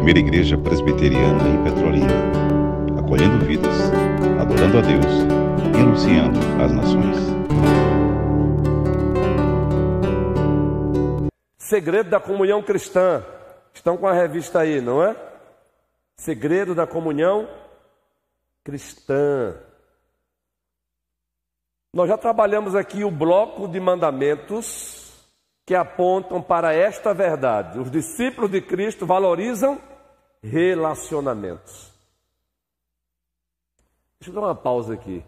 primeira igreja presbiteriana em Petrolina, acolhendo vidas, adorando a Deus e anunciando às nações. Segredo da comunhão cristã. Estão com a revista aí, não é? Segredo da comunhão cristã. Nós já trabalhamos aqui o bloco de mandamentos que apontam para esta verdade. Os discípulos de Cristo valorizam relacionamentos. Deixa eu dar uma pausa aqui.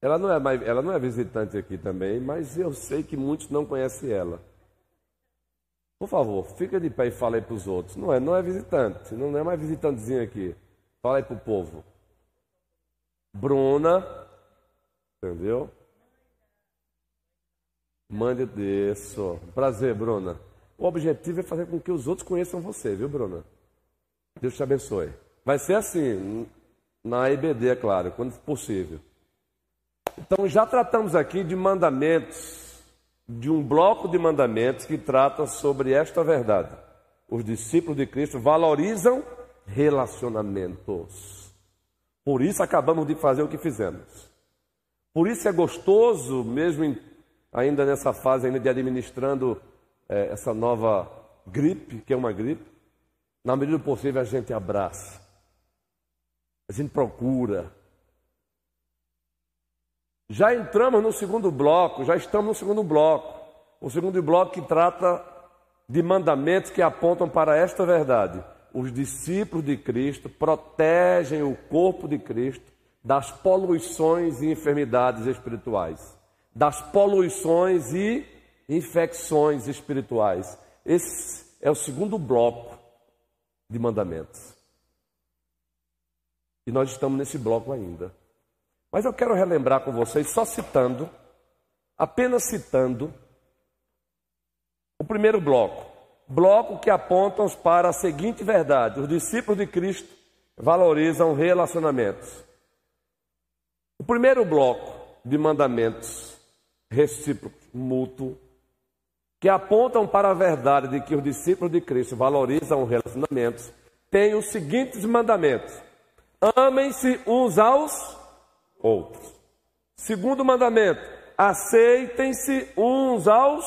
Ela não é, mais, ela não é visitante aqui também, mas eu sei que muitos não conhecem ela. Por favor, fica de pé e fala aí para os outros. Não é, não é visitante, não é mais visitantezinho aqui. Fala aí para o povo. Bruna, entendeu? Mande isso. Prazer, Bruna. O objetivo é fazer com que os outros conheçam você, viu, Bruna? Deus te abençoe. Vai ser assim, na IBD, é claro, quando possível. Então, já tratamos aqui de mandamentos, de um bloco de mandamentos que trata sobre esta verdade. Os discípulos de Cristo valorizam relacionamentos. Por isso acabamos de fazer o que fizemos. Por isso é gostoso, mesmo ainda nessa fase ainda de administrando é, essa nova gripe, que é uma gripe, na medida do possível a gente abraça, a gente procura. Já entramos no segundo bloco, já estamos no segundo bloco. O segundo bloco que trata de mandamentos que apontam para esta verdade. Os discípulos de Cristo protegem o corpo de Cristo das poluições e enfermidades espirituais das poluições e infecções espirituais. Esse é o segundo bloco de mandamentos. E nós estamos nesse bloco ainda. Mas eu quero relembrar com vocês, só citando, apenas citando, o primeiro bloco. Bloco que aponta para a seguinte verdade: os discípulos de Cristo valorizam relacionamentos. O primeiro bloco de mandamentos recíproco, mútuo, que apontam para a verdade de que os discípulos de Cristo valorizam relacionamentos, têm os seguintes mandamentos: amem-se uns aos outros. Segundo mandamento, aceitem-se uns aos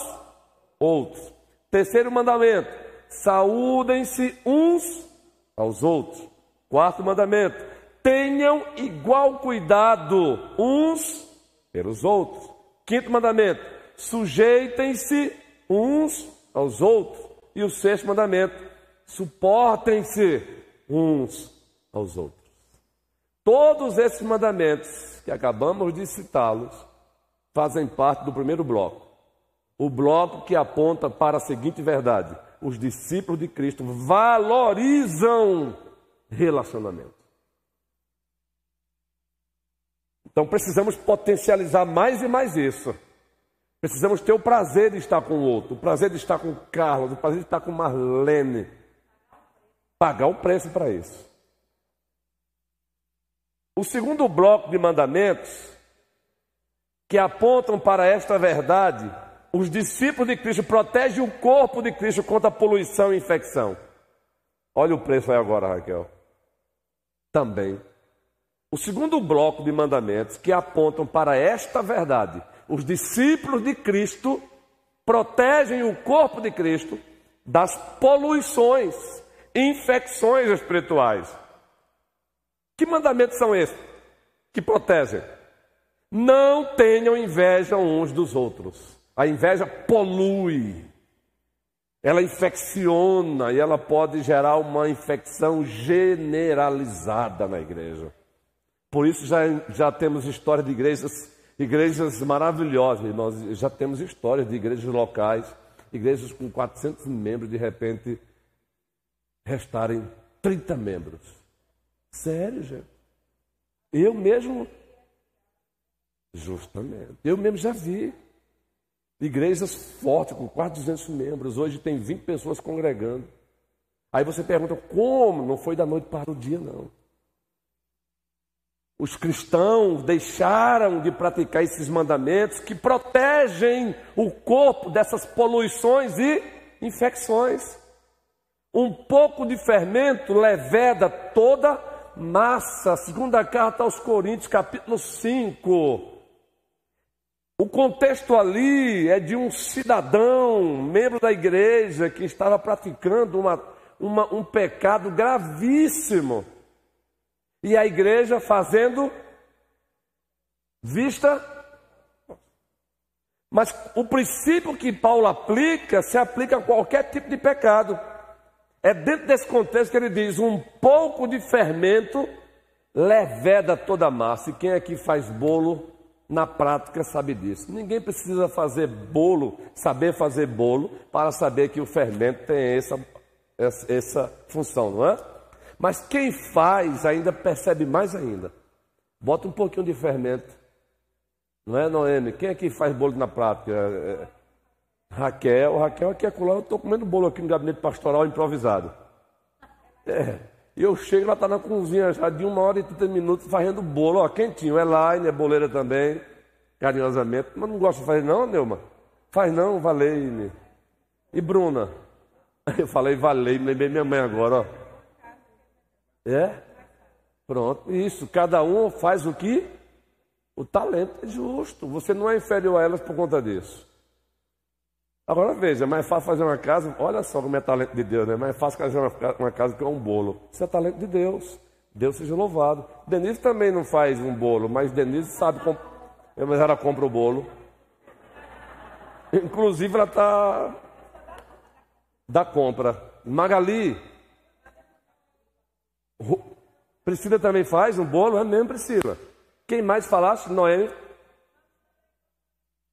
outros. Terceiro mandamento, saúdem-se uns aos outros. Quarto mandamento, tenham igual cuidado uns pelos outros. Quinto mandamento: sujeitem-se uns aos outros. E o sexto mandamento: suportem-se uns aos outros. Todos esses mandamentos que acabamos de citá-los fazem parte do primeiro bloco. O bloco que aponta para a seguinte verdade: os discípulos de Cristo valorizam relacionamento. Então precisamos potencializar mais e mais isso. Precisamos ter o prazer de estar com o outro, o prazer de estar com o Carlos, o prazer de estar com Marlene. Pagar o preço para isso. O segundo bloco de mandamentos que apontam para esta verdade, os discípulos de Cristo protegem o corpo de Cristo contra poluição e infecção. Olha o preço aí agora, Raquel. Também o segundo bloco de mandamentos que apontam para esta verdade. Os discípulos de Cristo protegem o corpo de Cristo das poluições, infecções espirituais. Que mandamentos são esses que protegem? Não tenham inveja uns dos outros. A inveja polui, ela infecciona e ela pode gerar uma infecção generalizada na igreja. Por isso já, já temos história de igrejas, igrejas maravilhosas. Nós já temos histórias de igrejas locais, igrejas com 400 membros, de repente restarem 30 membros. Sério, gente? Eu mesmo, justamente, eu mesmo já vi igrejas fortes, com quase 200 membros, hoje tem 20 pessoas congregando. Aí você pergunta, como? Não foi da noite para o dia, não. Os cristãos deixaram de praticar esses mandamentos que protegem o corpo dessas poluições e infecções. Um pouco de fermento leveda toda massa. Segunda carta aos Coríntios, capítulo 5. O contexto ali é de um cidadão, membro da igreja, que estava praticando uma, uma, um pecado gravíssimo. E a igreja fazendo vista. Mas o princípio que Paulo aplica se aplica a qualquer tipo de pecado. É dentro desse contexto que ele diz: um pouco de fermento leveda toda a massa. E quem aqui faz bolo na prática sabe disso. Ninguém precisa fazer bolo, saber fazer bolo, para saber que o fermento tem essa, essa, essa função, não é? Mas quem faz ainda percebe mais ainda. Bota um pouquinho de fermento. Não é, Noemi? Quem aqui faz bolo na prática? É, é Raquel, Raquel aqui é colar, eu estou comendo bolo aqui no gabinete pastoral improvisado. É. Eu chego, ela está na cozinha já de uma hora e trinta minutos fazendo bolo, ó, quentinho. Elaine é boleira também, carinhosamente. Mas não gosta de fazer não, Neuma? Faz não, Valeime. E Bruna? Eu falei Valeime, lembrei minha mãe agora, ó. É? Pronto, isso. Cada um faz o que? O talento é justo. Você não é inferior a elas por conta disso. Agora veja, é mais fácil fazer uma casa, olha só como é talento de Deus, né? É mais fácil fazer uma, casa que é um bolo. Isso é talento de Deus. Deus seja louvado. Denise também não faz um bolo, mas Denise sabe como. Mas ela compra o bolo. Inclusive ela está da compra. Magali. Priscila também faz um bolo, é mesmo, Priscila. Quem mais falasse? Noemi.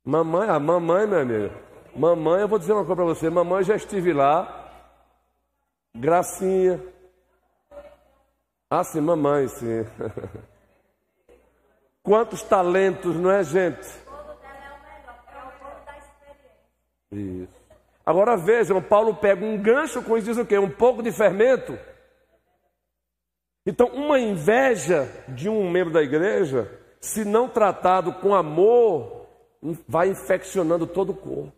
Mamãe, a mamãe, meu amigo. Mamãe, eu vou dizer uma coisa para você. Mamãe, já estive lá. Gracinha. Ah, sim, mamãe, sim. Quantos talentos, não é, gente? Isso. Agora vejam, Paulo pega um gancho com isso diz o quê? Um pouco de fermento. Então, uma inveja de um membro da igreja, se não tratado com amor, vai infeccionando todo o corpo.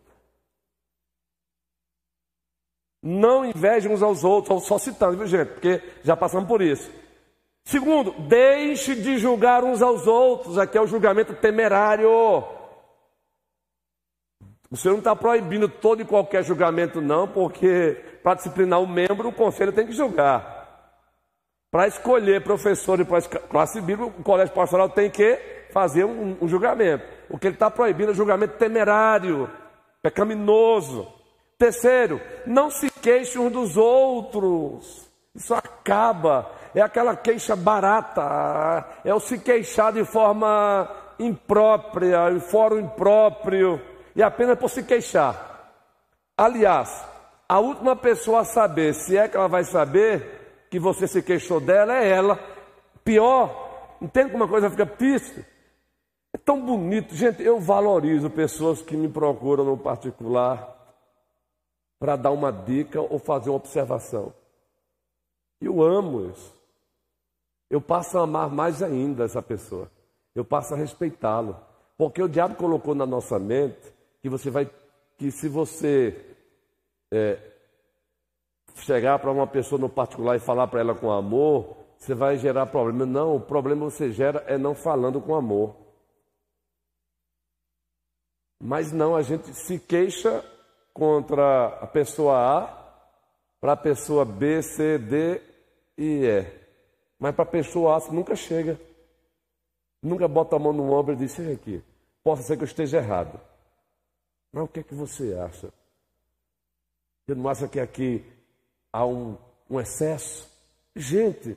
Não invejem uns aos outros, só citando, viu gente? Porque já passamos por isso. Segundo, deixe de julgar uns aos outros. Aqui é o julgamento temerário. O Senhor não está proibindo todo e qualquer julgamento, não, porque para disciplinar um membro, o conselho tem que julgar. Para escolher professor para classe bíblica, o colégio pastoral tem que fazer um, um julgamento. O que ele está proibindo é julgamento temerário, pecaminoso. Terceiro, não se queixe uns dos outros. Isso acaba. É aquela queixa barata. É o se queixar de forma imprópria, em fórum impróprio, e apenas por se queixar. Aliás, a última pessoa a saber, se é que ela vai saber que você se queixou dela, é ela. Pior, entende como a coisa fica triste? É tão bonito. Gente, eu valorizo pessoas que me procuram no particular para dar uma dica ou fazer uma observação. Eu amo isso. Eu passo a amar mais ainda essa pessoa. Eu passo a respeitá-lo. Porque o diabo colocou na nossa mente que você vai, que se você é, chegar para uma pessoa no particular e falar para ela com amor, você vai gerar problema. Não, o problema você gera é não falando com amor. Mas não, a gente se queixa contra a pessoa A para a pessoa B, C, D e E. Mas para a pessoa A você nunca chega. Nunca bota a mão no ombro e diz, aqui, possa ser que eu esteja errado. Mas o que é que você acha? Você não acha que aqui há um, um excesso? Gente,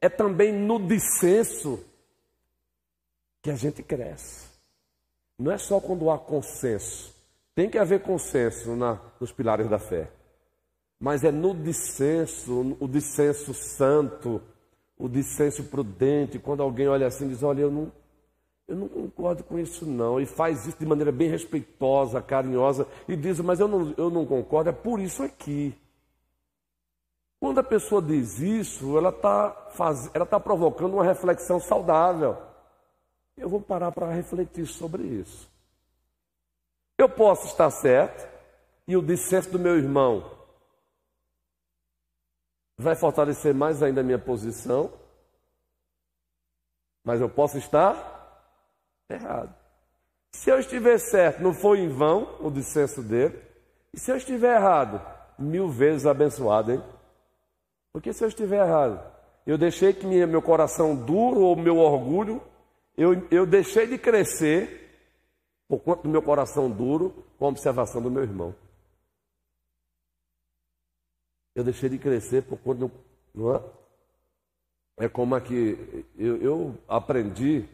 é também no dissenso que a gente cresce. Não é só quando há consenso. Tem que haver consenso na, nos pilares da fé. Mas é no dissenso, o dissenso santo, o dissenso prudente, quando alguém olha assim e diz, olha, eu não, eu não concordo com isso não, e faz isso de maneira bem respeitosa, carinhosa, e diz, mas eu não, eu não concordo, é por isso aqui. Quando a pessoa diz isso, ela está ela tá provocando uma reflexão saudável. Eu vou parar para refletir sobre isso. Eu posso estar certo e o dissenso do meu irmão vai fortalecer mais ainda a minha posição, mas eu posso estar errado. Se eu estiver certo, não foi em vão o dissenso dele, e se eu estiver errado, mil vezes abençoado, hein? Porque se eu estiver errado, eu deixei que minha, meu coração duro ou meu orgulho, eu, eu deixei de crescer por conta do meu coração duro com a observação do meu irmão. Eu deixei de crescer por conta do. Não é? é como aqui, eu, eu aprendi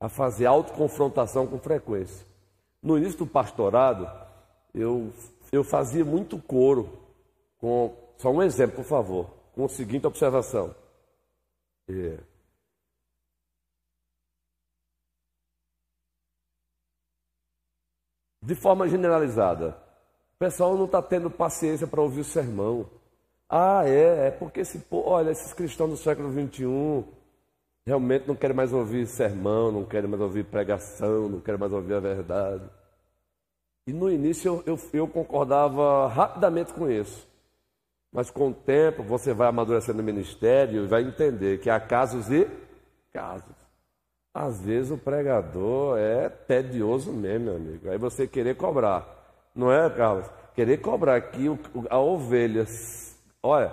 a fazer autoconfrontação com frequência. No início do pastorado, eu, eu fazia muito coro com. Só um exemplo, por favor, com a seguinte observação. É, de forma generalizada, o pessoal não está tendo paciência para ouvir o sermão. Ah, é, é porque esse, olha, esses cristãos do século XXI realmente não querem mais ouvir sermão, não querem mais ouvir pregação, não querem mais ouvir a verdade. E no início eu, eu, eu concordava rapidamente com isso. Mas com o tempo você vai amadurecendo no ministério e vai entender que há casos e casos. Às vezes o pregador é tedioso mesmo, meu amigo. Aí você querer cobrar, não é, Carlos? Querer cobrar aqui a ovelha. Olha,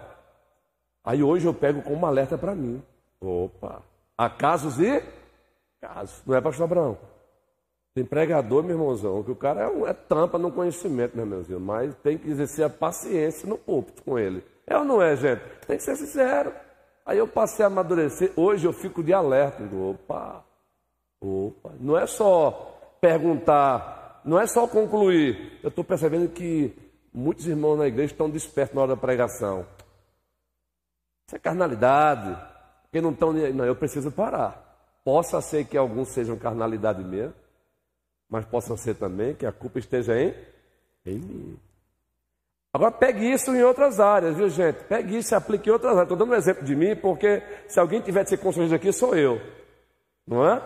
aí hoje eu pego como um alerta para mim. Opa, há casos e casos. Não é, pastor Abraão? Tem pregador, meu irmãozão, que o cara é, um, é tampa no conhecimento, meu irmãozinho, mas tem que exercer a paciência no púlpito com ele. É ou não é, gente? Tem que ser sincero. Aí eu passei a amadurecer. Hoje eu fico de alerta. Digo, opa, Opa, não é só perguntar, não é só concluir. Eu estou percebendo que muitos irmãos na igreja estão despertos na hora da pregação. Isso é carnalidade. Porque não estão. Não, eu preciso parar. Possa ser que alguns sejam carnalidade mesmo, mas possa ser também que a culpa esteja em, em mim. Agora pegue isso em outras áreas, viu gente? Pegue isso e aplique em outras áreas. Estou dando um exemplo de mim, porque se alguém tiver de ser constrangido aqui, sou eu. Não é?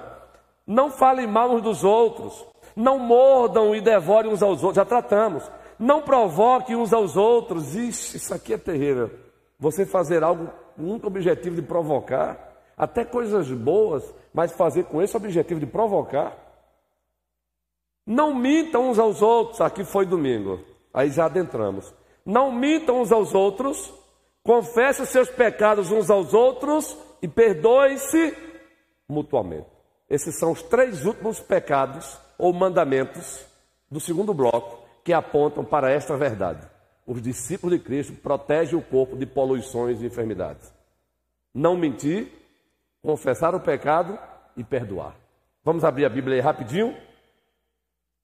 Não falem mal uns dos outros. Não mordam e devorem uns aos outros. Já tratamos. Não provoquem uns aos outros. Ixi, isso aqui é terrível. Você fazer algo com o único objetivo de provocar, até coisas boas, mas fazer com esse objetivo de provocar. Não mintam uns aos outros. Aqui foi domingo. Aí já adentramos. Não mintam uns aos outros. Confesse os seus pecados uns aos outros e perdoe-se mutuamente. Esses são os três últimos pecados ou mandamentos do segundo bloco que apontam para esta verdade. Os discípulos de Cristo protegem o corpo de poluições e enfermidades. Não mentir, confessar o pecado e perdoar. Vamos abrir a Bíblia aí rapidinho?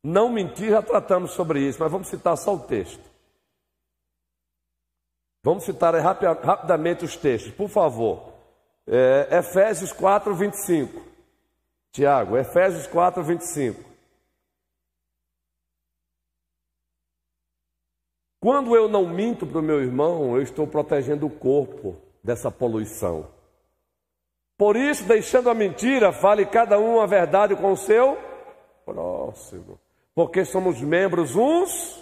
Não mentir, já tratamos sobre isso, mas vamos citar só o texto. Vamos citar rapidamente os textos, por favor. É, Efésios 4, 25. Tiago, Efésios 4, 25. Quando eu não minto para o meu irmão, eu estou protegendo o corpo dessa poluição. Por isso, deixando a mentira, fale cada um a verdade com o seu próximo. Porque somos membros uns.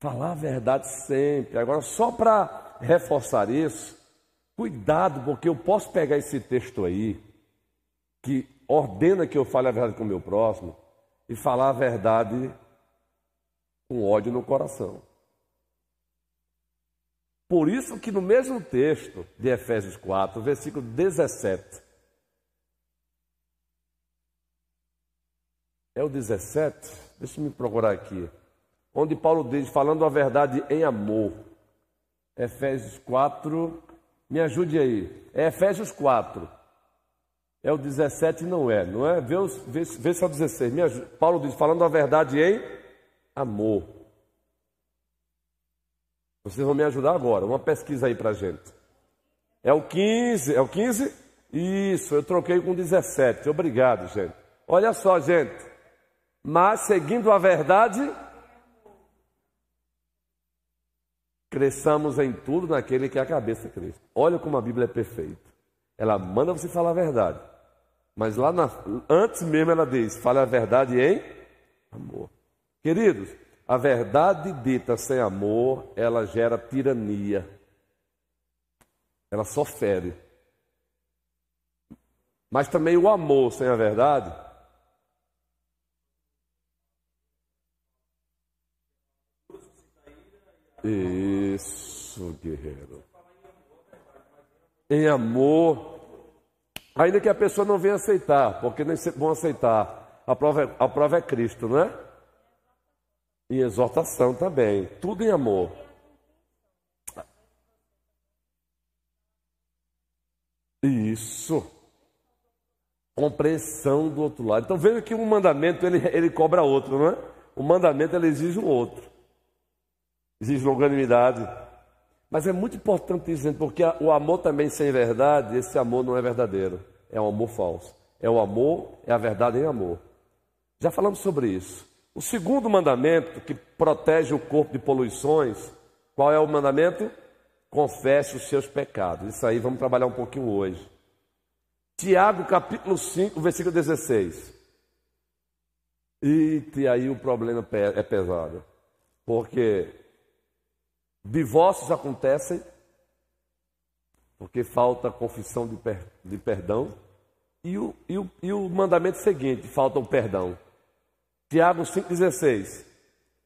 Falar a verdade sempre. Agora, só para reforçar isso, cuidado, porque eu posso pegar esse texto aí que ordena que eu fale a verdade com o meu próximo e falar a verdade com ódio no coração. Por isso que no mesmo texto de Efésios 4, versículo 17, é o 17, deixa me procurar aqui, onde Paulo diz, falando a verdade em amor, Efésios 4, me ajude aí, é Efésios 4, é o 17 não é, não é? Vê, vê, vê se é o 16. Minha, Paulo diz, falando a verdade em amor. Vocês vão me ajudar agora, uma pesquisa aí pra gente. É o 15, é o 15? Isso, eu troquei com 17. Obrigado, gente. Olha só, gente. Mas seguindo a verdade, cresçamos em tudo naquele que é a cabeça de Cristo. Olha como a Bíblia é perfeita. Ela manda você falar a verdade. Mas lá na, antes mesmo ela diz: fale a verdade em amor. Queridos, a verdade dita sem amor, ela gera tirania. ela só fere. Mas também o amor sem a verdade. Isso, guerreiro. Em amor. Ainda que a pessoa não venha aceitar, porque nem vão aceitar. A prova é, a prova é Cristo, não é? E exortação também. Tudo em amor. Isso. Compreensão do outro lado. Então veja que um mandamento ele, ele cobra outro, não é? O mandamento ele exige o outro. Exige longanimidade. Mas é muito importante isso, porque o amor também sem verdade, esse amor não é verdadeiro. É um amor falso. É o amor, é a verdade em amor. Já falamos sobre isso. O segundo mandamento que protege o corpo de poluições, qual é o mandamento? confesse os seus pecados. Isso aí vamos trabalhar um pouquinho hoje. Tiago capítulo 5, versículo 16. E aí o problema é pesado. Porque divórcios acontecem porque falta confissão de, per, de perdão. E o, e, o, e o mandamento seguinte, falta o perdão. Tiago 5,16.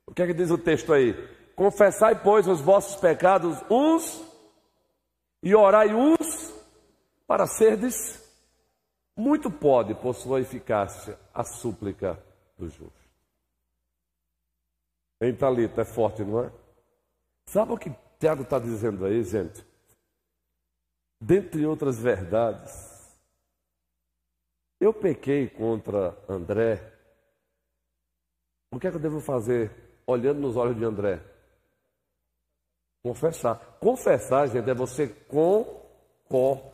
O que é que diz o texto aí? Confessai, pois, os vossos pecados uns e orai uns para serdes. Muito pode, por sua eficácia, a súplica do justo. Em Talita é forte, não é? Sabe o que Tiago está dizendo aí, gente? Dentre outras verdades, eu pequei contra André. O que é que eu devo fazer olhando nos olhos de André? Confessar. Confessar, gente, é você concordar.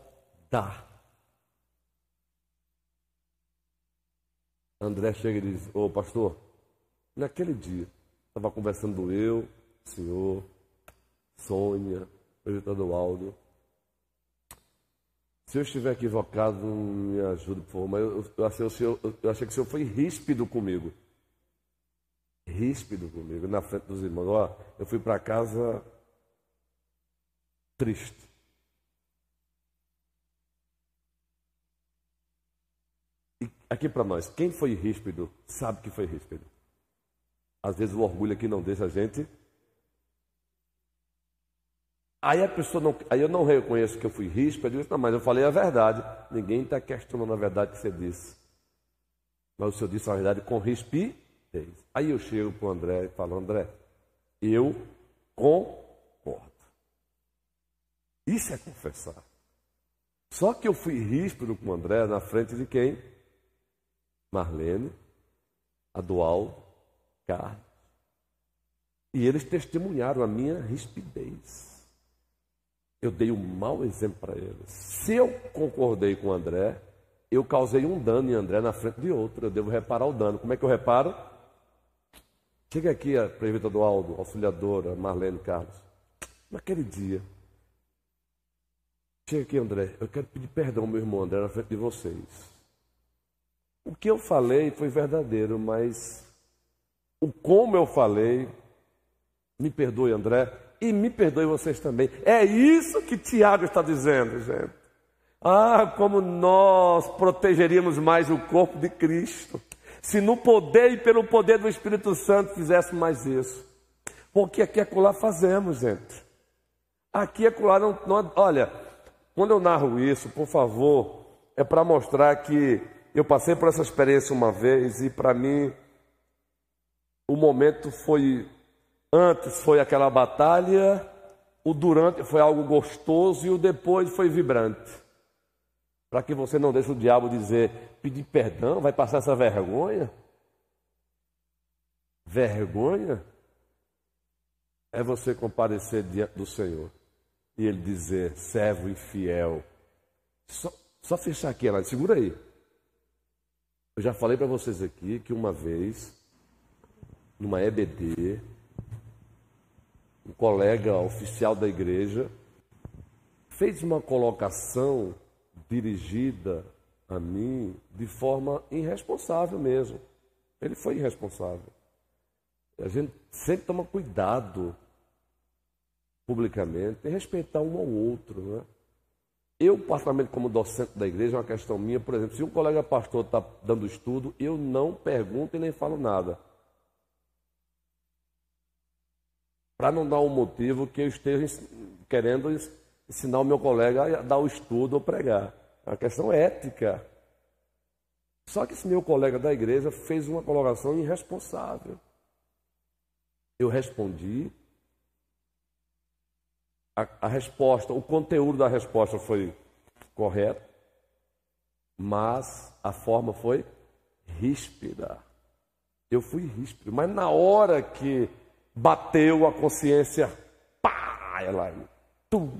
André chega e diz: Ô pastor, naquele dia, estava conversando eu, o senhor, Sônia, o Aldo. Se eu estiver equivocado, me ajude, por favor. Mas eu, eu, achei, o senhor, eu achei que o senhor foi ríspido comigo. Ríspido comigo, na frente dos irmãos. Ó, eu fui para casa triste. E aqui para nós, quem foi ríspido sabe que foi ríspido. Às vezes o orgulho aqui não deixa a gente. Aí a pessoa não, aí eu não reconheço que eu fui ríspido, eu digo, não, mas eu falei a verdade. Ninguém está questionando a verdade que você disse. Mas o senhor disse a verdade com rispidez. Aí eu chego para o André e falo, André, eu com isso é confessar. Só que eu fui ríspido com o André na frente de quem? Marlene, Adual, Carlos. E eles testemunharam a minha rispidez. Eu dei um mau exemplo para eles. Se eu concordei com o André, eu causei um dano em André na frente de outro. Eu devo reparar o dano. Como é que eu reparo? Chega aqui a prefeita do Aldo, auxiliadora, Marlene Carlos. Naquele dia, Chega aqui, André. Eu quero pedir perdão, meu irmão André, na frente de vocês. O que eu falei foi verdadeiro, mas o como eu falei, me perdoe, André, e me perdoe vocês também. É isso que Tiago está dizendo, gente. Ah, como nós protegeríamos mais o corpo de Cristo, se no poder e pelo poder do Espírito Santo fizéssemos mais isso. Porque aqui é colar fazemos, gente. Aqui é colar não, não olha, quando eu narro isso, por favor, é para mostrar que eu passei por essa experiência uma vez e para mim o momento foi antes foi aquela batalha, o durante foi algo gostoso e o depois foi vibrante. Para que você não deixe o diabo dizer, pedir perdão, vai passar essa vergonha? Vergonha é você comparecer diante do Senhor e ele dizer, servo infiel. Só, só fechar aqui, segura aí. Eu já falei para vocês aqui que uma vez, numa EBD, um colega oficial da igreja fez uma colocação dirigida a mim de forma irresponsável mesmo. Ele foi irresponsável. A gente sempre toma cuidado publicamente, é respeitar um ao outro. Né? Eu, particularmente, como docente da igreja, é uma questão minha, por exemplo, se um colega pastor está dando estudo, eu não pergunto e nem falo nada. Para não dar um motivo que eu esteja querendo ensinar o meu colega a dar o estudo ou pregar. É uma questão ética. Só que esse meu colega da igreja fez uma colocação irresponsável. Eu respondi. A, a resposta, o conteúdo da resposta foi correto, mas a forma foi ríspida. Eu fui ríspido, mas na hora que bateu a consciência, pá, ela, tum,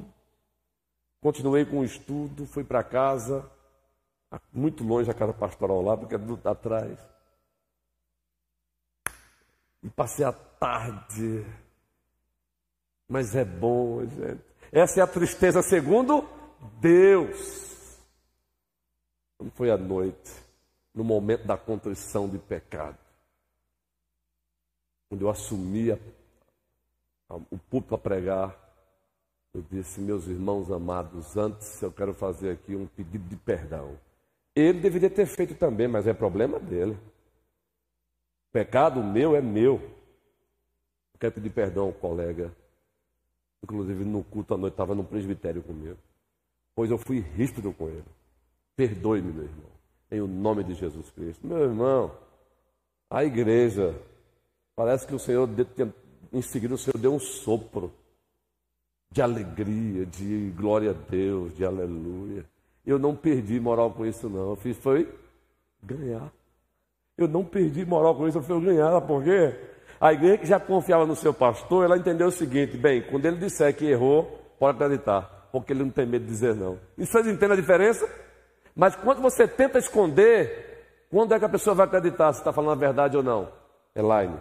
Continuei com o estudo, fui para casa, muito longe da casa pastoral lá, porque é atrás. E passei a tarde. Mas é bom, gente. Essa é a tristeza segundo Deus. Quando foi à noite, no momento da contrição de pecado, quando eu assumia o púlpito para pregar, eu disse, meus irmãos amados, antes eu quero fazer aqui um pedido de perdão. Ele deveria ter feito também, mas é problema dele. O pecado meu é meu. Eu quero pedir perdão ao colega. Inclusive no culto à noite estava no presbitério comigo. Pois eu fui ríspido com ele. Perdoe-me, meu irmão. Em o nome de Jesus Cristo. Meu irmão, a igreja, parece que o Senhor, em seguida, o Senhor deu um sopro de alegria, de glória a Deus, de aleluia. Eu não perdi moral com isso, não. Eu fiz foi ganhar. Eu não perdi moral com isso, eu fui ganhar. Por quê? A igreja que já confiava no seu pastor, ela entendeu o seguinte: bem, quando ele disser que errou, pode acreditar, porque ele não tem medo de dizer não. E vocês entendem a diferença? Mas quando você tenta esconder, quando é que a pessoa vai acreditar se está falando a verdade ou não? Elaine.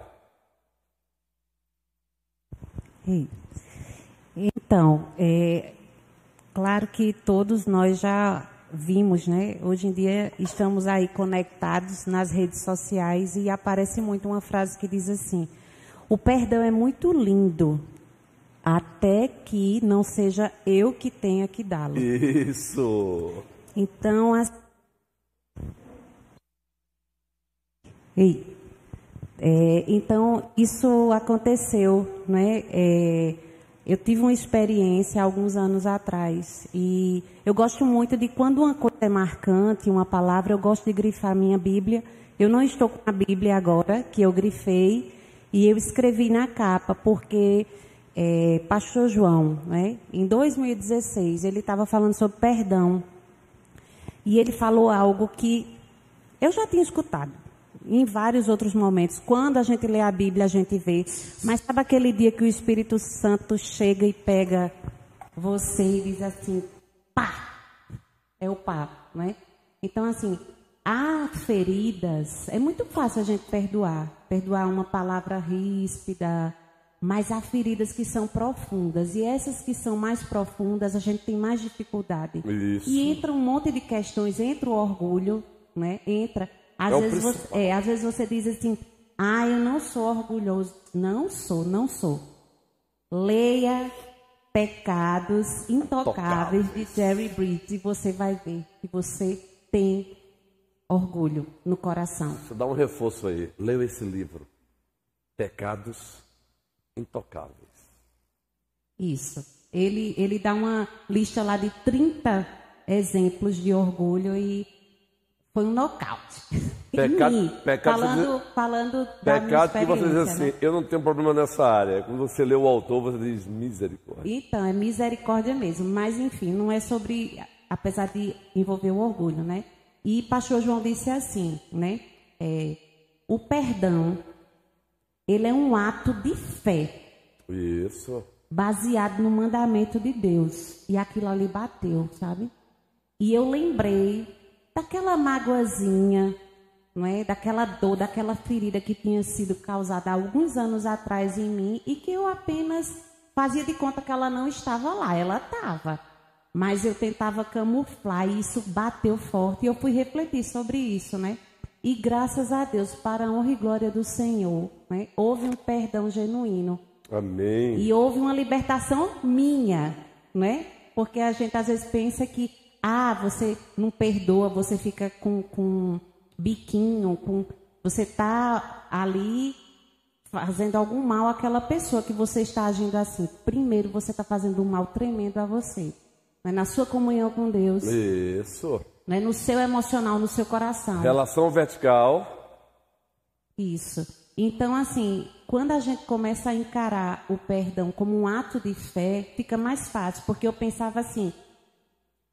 Sim. Então, é claro que todos nós já vimos, né? Hoje em dia estamos aí conectados nas redes sociais e aparece muito uma frase que diz assim: o perdão é muito lindo, até que não seja eu que tenha que dá-lo. Isso. Então, as... Ei. É, então isso aconteceu, né? É, eu tive uma experiência alguns anos atrás e eu gosto muito de quando uma coisa é marcante, uma palavra, eu gosto de grifar minha Bíblia. Eu não estou com a Bíblia agora, que eu grifei e eu escrevi na capa porque é, Pastor João, né, em 2016, ele estava falando sobre perdão e ele falou algo que eu já tinha escutado em vários outros momentos. Quando a gente lê a Bíblia, a gente vê. Mas sabe aquele dia que o Espírito Santo chega e pega você e diz assim, pá! É o pá, não é? Então, assim, há feridas. É muito fácil a gente perdoar. Perdoar uma palavra ríspida. Mas há feridas que são profundas. E essas que são mais profundas, a gente tem mais dificuldade. Isso. E entra um monte de questões. Entra o orgulho, né? Entra às, é vezes você, é, às vezes você diz assim, ah, eu não sou orgulhoso. Não sou, não sou. Leia Pecados Intocáveis de Jerry Bridge e você vai ver que você tem orgulho no coração. Deixa eu dar um reforço aí. Leia esse livro. Pecados Intocáveis. Isso. Ele, ele dá uma lista lá de 30 exemplos de orgulho e foi um nocaute. Pecado, pecado, falando, falando da pecado que você diz assim, né? eu não tenho problema nessa área. Quando você lê o autor, você diz misericórdia. Então, é misericórdia mesmo. Mas, enfim, não é sobre, apesar de envolver o orgulho, né? E pastor João disse assim, né? É, o perdão, ele é um ato de fé. Isso. Baseado no mandamento de Deus. E aquilo ali bateu, sabe? E eu lembrei daquela mágoazinha, não é? Daquela dor, daquela ferida que tinha sido causada alguns anos atrás em mim e que eu apenas fazia de conta que ela não estava lá, ela estava. Mas eu tentava camuflar e isso bateu forte e eu fui refletir sobre isso, né? E graças a Deus, para a honra e glória do Senhor, né? houve um perdão genuíno. Amém. E houve uma libertação minha, né? Porque a gente às vezes pensa que, ah, você não perdoa, você fica com, com biquinho, com, você está ali fazendo algum mal àquela pessoa que você está agindo assim. Primeiro, você está fazendo um mal tremendo a você. Mas na sua comunhão com Deus. Isso. Né? No seu emocional, no seu coração. Relação vertical. Isso. Então, assim, quando a gente começa a encarar o perdão como um ato de fé, fica mais fácil, porque eu pensava assim: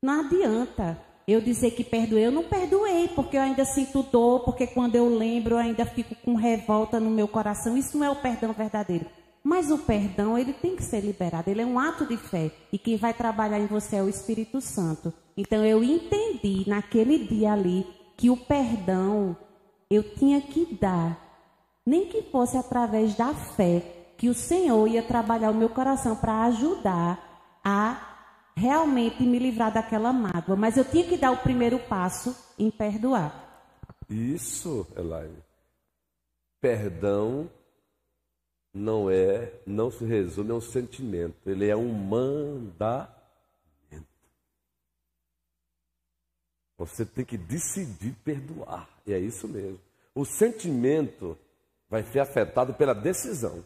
não adianta eu dizer que perdoei, eu não perdoei, porque eu ainda sinto dor, porque quando eu lembro eu ainda fico com revolta no meu coração. Isso não é o perdão verdadeiro. Mas o perdão, ele tem que ser liberado, ele é um ato de fé. E quem vai trabalhar em você é o Espírito Santo. Então eu entendi naquele dia ali que o perdão eu tinha que dar, nem que fosse através da fé, que o Senhor ia trabalhar o meu coração para ajudar a realmente me livrar daquela mágoa, mas eu tinha que dar o primeiro passo em perdoar. Isso, Elaine. Perdão não é, não se resume a um sentimento, ele é um mandamento. Você tem que decidir perdoar, e é isso mesmo. O sentimento vai ser afetado pela decisão.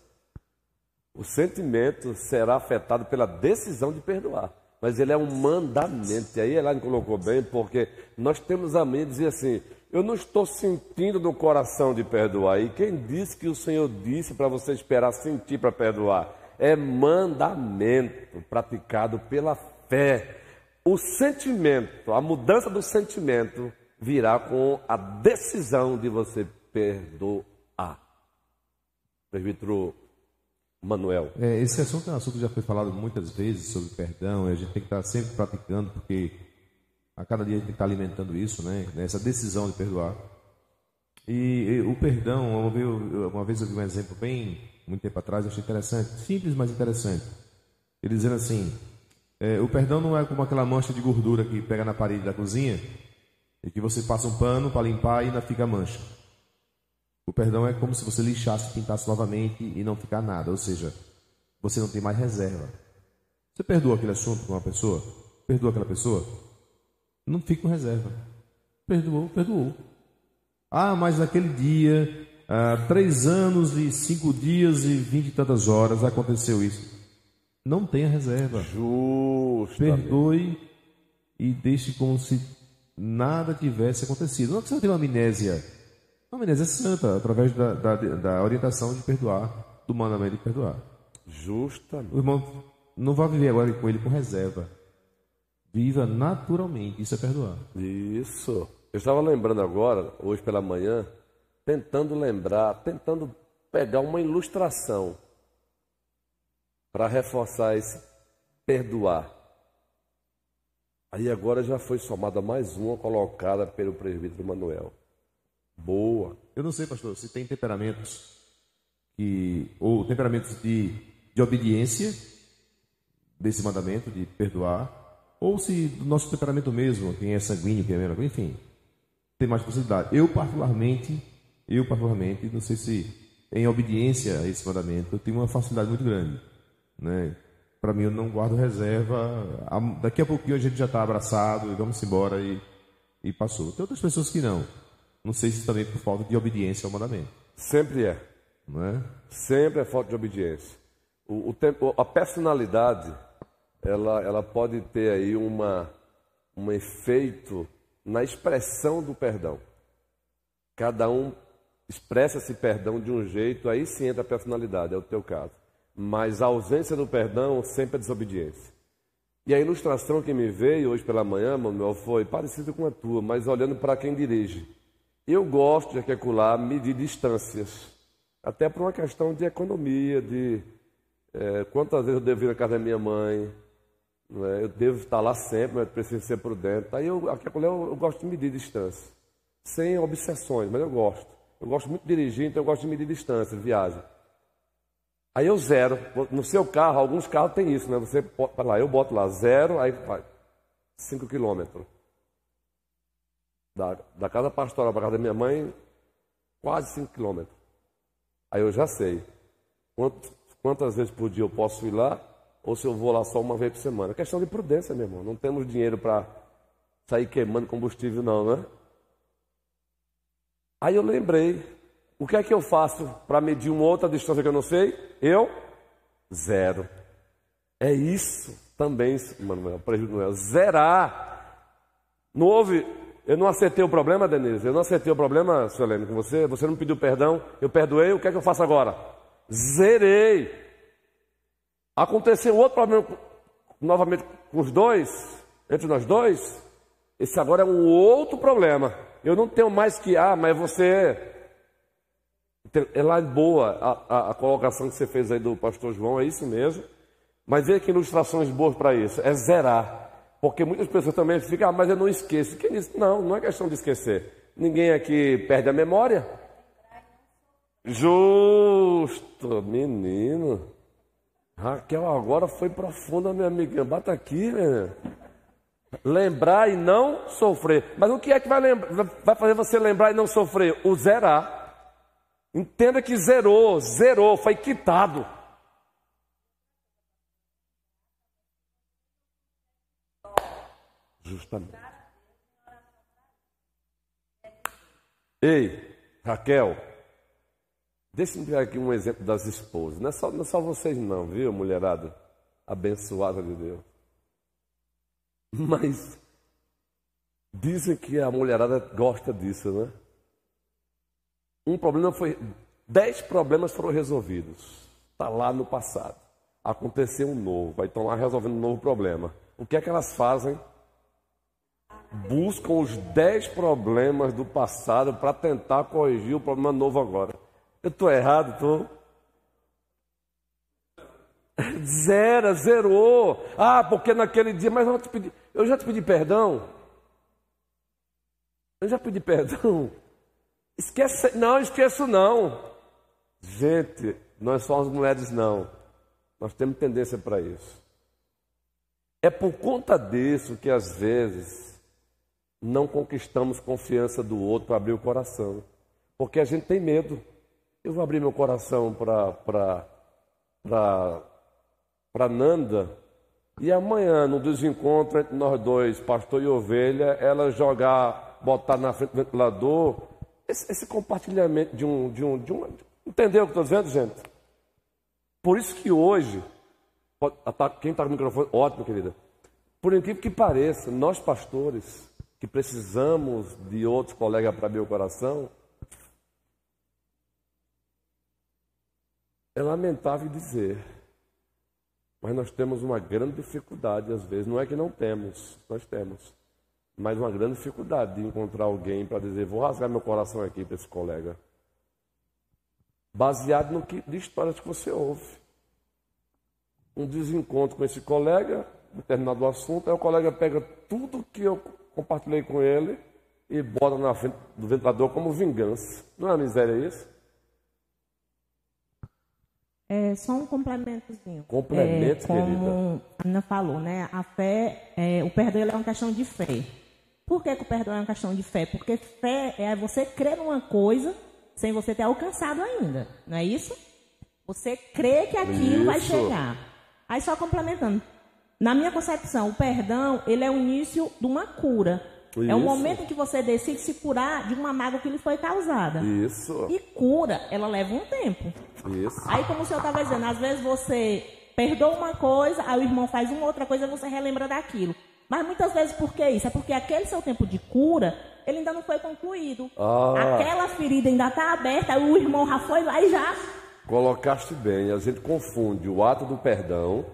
O sentimento será afetado pela decisão de perdoar mas ele é um mandamento. E aí Elaine colocou bem, porque nós temos a de dizer assim: eu não estou sentindo no coração de perdoar. E quem disse que o Senhor disse para você esperar sentir para perdoar? É mandamento praticado pela fé. O sentimento, a mudança do sentimento virá com a decisão de você perdoar. Presbítero Manuel. É, esse assunto é um assunto que já foi falado muitas vezes sobre perdão, e a gente tem que estar sempre praticando, porque a cada dia a gente tem que estar alimentando isso, né? Essa decisão de perdoar. E, e o perdão, uma vez, uma vez eu vi um exemplo bem, muito tempo atrás, eu achei interessante, simples, mas interessante. Ele dizendo assim: é, o perdão não é como aquela mancha de gordura que pega na parede da cozinha e que você passa um pano para limpar e ainda fica a mancha. O perdão é como se você lixasse, pintasse novamente e não ficar nada, ou seja, você não tem mais reserva. Você perdoa aquele assunto com uma pessoa? Perdoa aquela pessoa? Não fica com reserva. Perdoou, perdoou. Ah, mas naquele dia, há três anos e cinco dias e vinte e tantas horas aconteceu isso. Não tenha reserva. Justo. Perdoe e deixe como se nada tivesse acontecido. Não é que você tenha uma amnésia a amnésia é santa, através da, da, da, orientação de perdoar, do mandamento de perdoar. Justamente. O irmão não vai viver agora com ele com reserva. Viva naturalmente, isso é perdoar. Isso. Eu estava lembrando agora, hoje pela manhã, tentando lembrar, tentando pegar uma ilustração para reforçar esse perdoar. Aí agora já foi somada mais uma colocada pelo presbítero Manuel boa. Eu não sei, pastor, se tem temperamentos que ou temperamentos de, de obediência desse mandamento de perdoar, ou se do nosso temperamento mesmo, quem é sanguíneo, quem é menor, enfim, tem mais possibilidade. Eu particularmente, eu particularmente, não sei se em obediência a esse mandamento, eu tenho uma facilidade muito grande, né? Para mim, eu não guardo reserva. Daqui a pouquinho a gente já está abraçado e vamos embora e, e passou. Tem outras pessoas que não. Não sei se também por falta de obediência ao mandamento. Sempre é. Não é? Sempre é falta de obediência. O, o tempo, a personalidade, ela, ela pode ter aí uma, um efeito na expressão do perdão. Cada um expressa esse perdão de um jeito, aí sim entra a personalidade, é o teu caso. Mas a ausência do perdão sempre é desobediência. E a ilustração que me veio hoje pela manhã, Manuel, foi parecida com a tua, mas olhando para quem dirige. Eu gosto de calcular, medir distâncias, até por uma questão de economia, de é, quantas vezes eu devo ir na casa da minha mãe, é? eu devo estar lá sempre, mas preciso ser prudente. Aí eu, eu, eu gosto de medir distância, sem obsessões, mas eu gosto. Eu gosto muito de dirigir, então eu gosto de medir distância, viagem. Aí eu zero. No seu carro, alguns carros têm isso, né? Você bota lá, eu boto lá zero, aí vai 5 quilômetros. Da, da casa pastoral para casa da minha mãe, quase 5 quilômetros. Aí eu já sei quantas, vezes por dia eu posso ir lá ou se eu vou lá só uma vez por semana. É questão de prudência, meu irmão. Não temos dinheiro para sair queimando combustível, não, né? Aí eu lembrei, o que é que eu faço para medir uma outra distância que eu não sei? Eu, zero. É isso também, Manuel, prejuízo zerar. Não houve, eu não acertei o problema, Denise, eu não acertei o problema, Suelene, com você, você não pediu perdão, eu perdoei, o que é que eu faço agora? Zerei. Aconteceu outro problema novamente com os dois, entre nós dois, esse agora é um outro problema. Eu não tenho mais que, ah, mas você. É lá boa a, a, a, colocação que você fez aí do pastor João, é isso mesmo. Mas veja que ilustrações boas para isso, é zerar. Porque muitas pessoas também ficam, ah, mas eu não esqueço. Quem disse? Não, não é questão de esquecer. Ninguém aqui perde a memória. Justo, menino. Raquel agora foi profunda, minha amiga. Bata aqui, né? Lembrar e não sofrer. Mas o que é que vai, lembra, vai fazer você lembrar e não sofrer? O zerar. Entenda que zerou, zerou, foi quitado. Justamente. Ei, Raquel, deixa eu dar aqui um exemplo das esposas. Não é só, não é só vocês não, viu, mulherada? Abençoada de Deus. Mas dizem que a mulherada gosta disso, né? Um problema foi. Dez problemas foram resolvidos. Está lá no passado. Aconteceu um novo. Aí estão lá resolvendo um novo problema. O que é que elas fazem? Buscam os dez problemas do passado para tentar corrigir o problema novo agora. Eu estou errado, estou. Zera, zerou. Ah, porque naquele dia, mas eu, te pedi, eu já te pedi perdão. Eu já pedi perdão. Esquece, não, esqueço não. Gente, nós somos mulheres não. Nós temos tendência para isso. É por conta disso que às vezes não conquistamos confiança do outro para abrir o coração. Porque a gente tem medo. Eu vou abrir meu coração para Nanda, e amanhã, no desencontro entre nós dois, pastor e ovelha, ela jogar, botar na frente do ventilador, esse, esse compartilhamento de um, de um, de um. Entendeu o que estou dizendo, gente? Por isso que hoje, ah, tá, quem está com o microfone, ótimo, querida. Por incrível que pareça, nós pastores, que precisamos de outros colegas para abrir o coração, é lamentável dizer, mas nós temos uma grande dificuldade, às vezes. Não é que não temos, nós temos. Mas uma grande dificuldade de encontrar alguém para dizer: vou rasgar meu coração aqui para esse colega. Baseado no que, de histórias que você ouve. Um desencontro com esse colega, determinado assunto, aí o colega pega tudo que eu compartilhei com ele e bota na frente do ventilador como vingança. Não é uma miséria isso? É, só um complementozinho. Complemento, é, como a Ana falou, né? A fé, é, o perdão é uma questão de fé. Por que, que o perdão é uma questão de fé? Porque fé é você crer numa coisa sem você ter alcançado ainda, não é isso? Você crê que aquilo isso. vai chegar. Aí só complementando. Na minha concepção, o perdão, ele é o início de uma cura. Isso. É o momento em que você decide se curar de uma mágoa que lhe foi causada. Isso. E cura, ela leva um tempo. Isso. Aí, como o senhor estava dizendo, às vezes você perdoa uma coisa, aí o irmão faz uma outra coisa, você relembra daquilo. Mas muitas vezes por que isso? É porque aquele seu tempo de cura, ele ainda não foi concluído. Ah. Aquela ferida ainda está aberta, aí o irmão já foi lá e já. Colocaste bem, a gente confunde o ato do perdão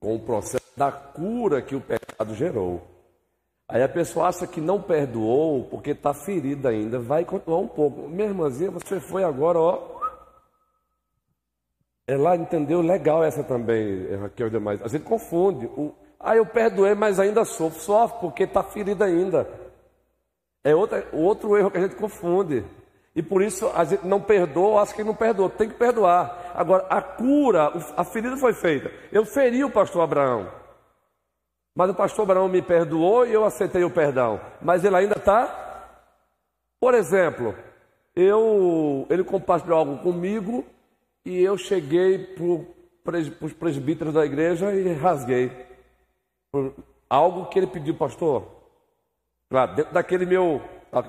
com o processo da cura que o pecado gerou. Aí a pessoa acha que não perdoou porque está ferida ainda, vai continuar um pouco. Minha irmãzinha, você foi agora, ó. Ela entendeu legal essa também, Raquel demais. A gente confunde. O, ah, eu perdoei, mas ainda sofro. Sofre porque está ferida ainda. É outra, outro erro que a gente confunde. E por isso a gente não perdoa, acha que não perdoou. Tem que perdoar. Agora, a cura, a ferida foi feita. Eu feri o pastor Abraão. Mas o pastor Abraão me perdoou e eu aceitei o perdão. Mas ele ainda está. Por exemplo, eu, ele compartilhou algo comigo e eu cheguei os presbíteros da igreja e rasguei. Por algo que ele pediu, pastor. Claro, dentro daquele meu,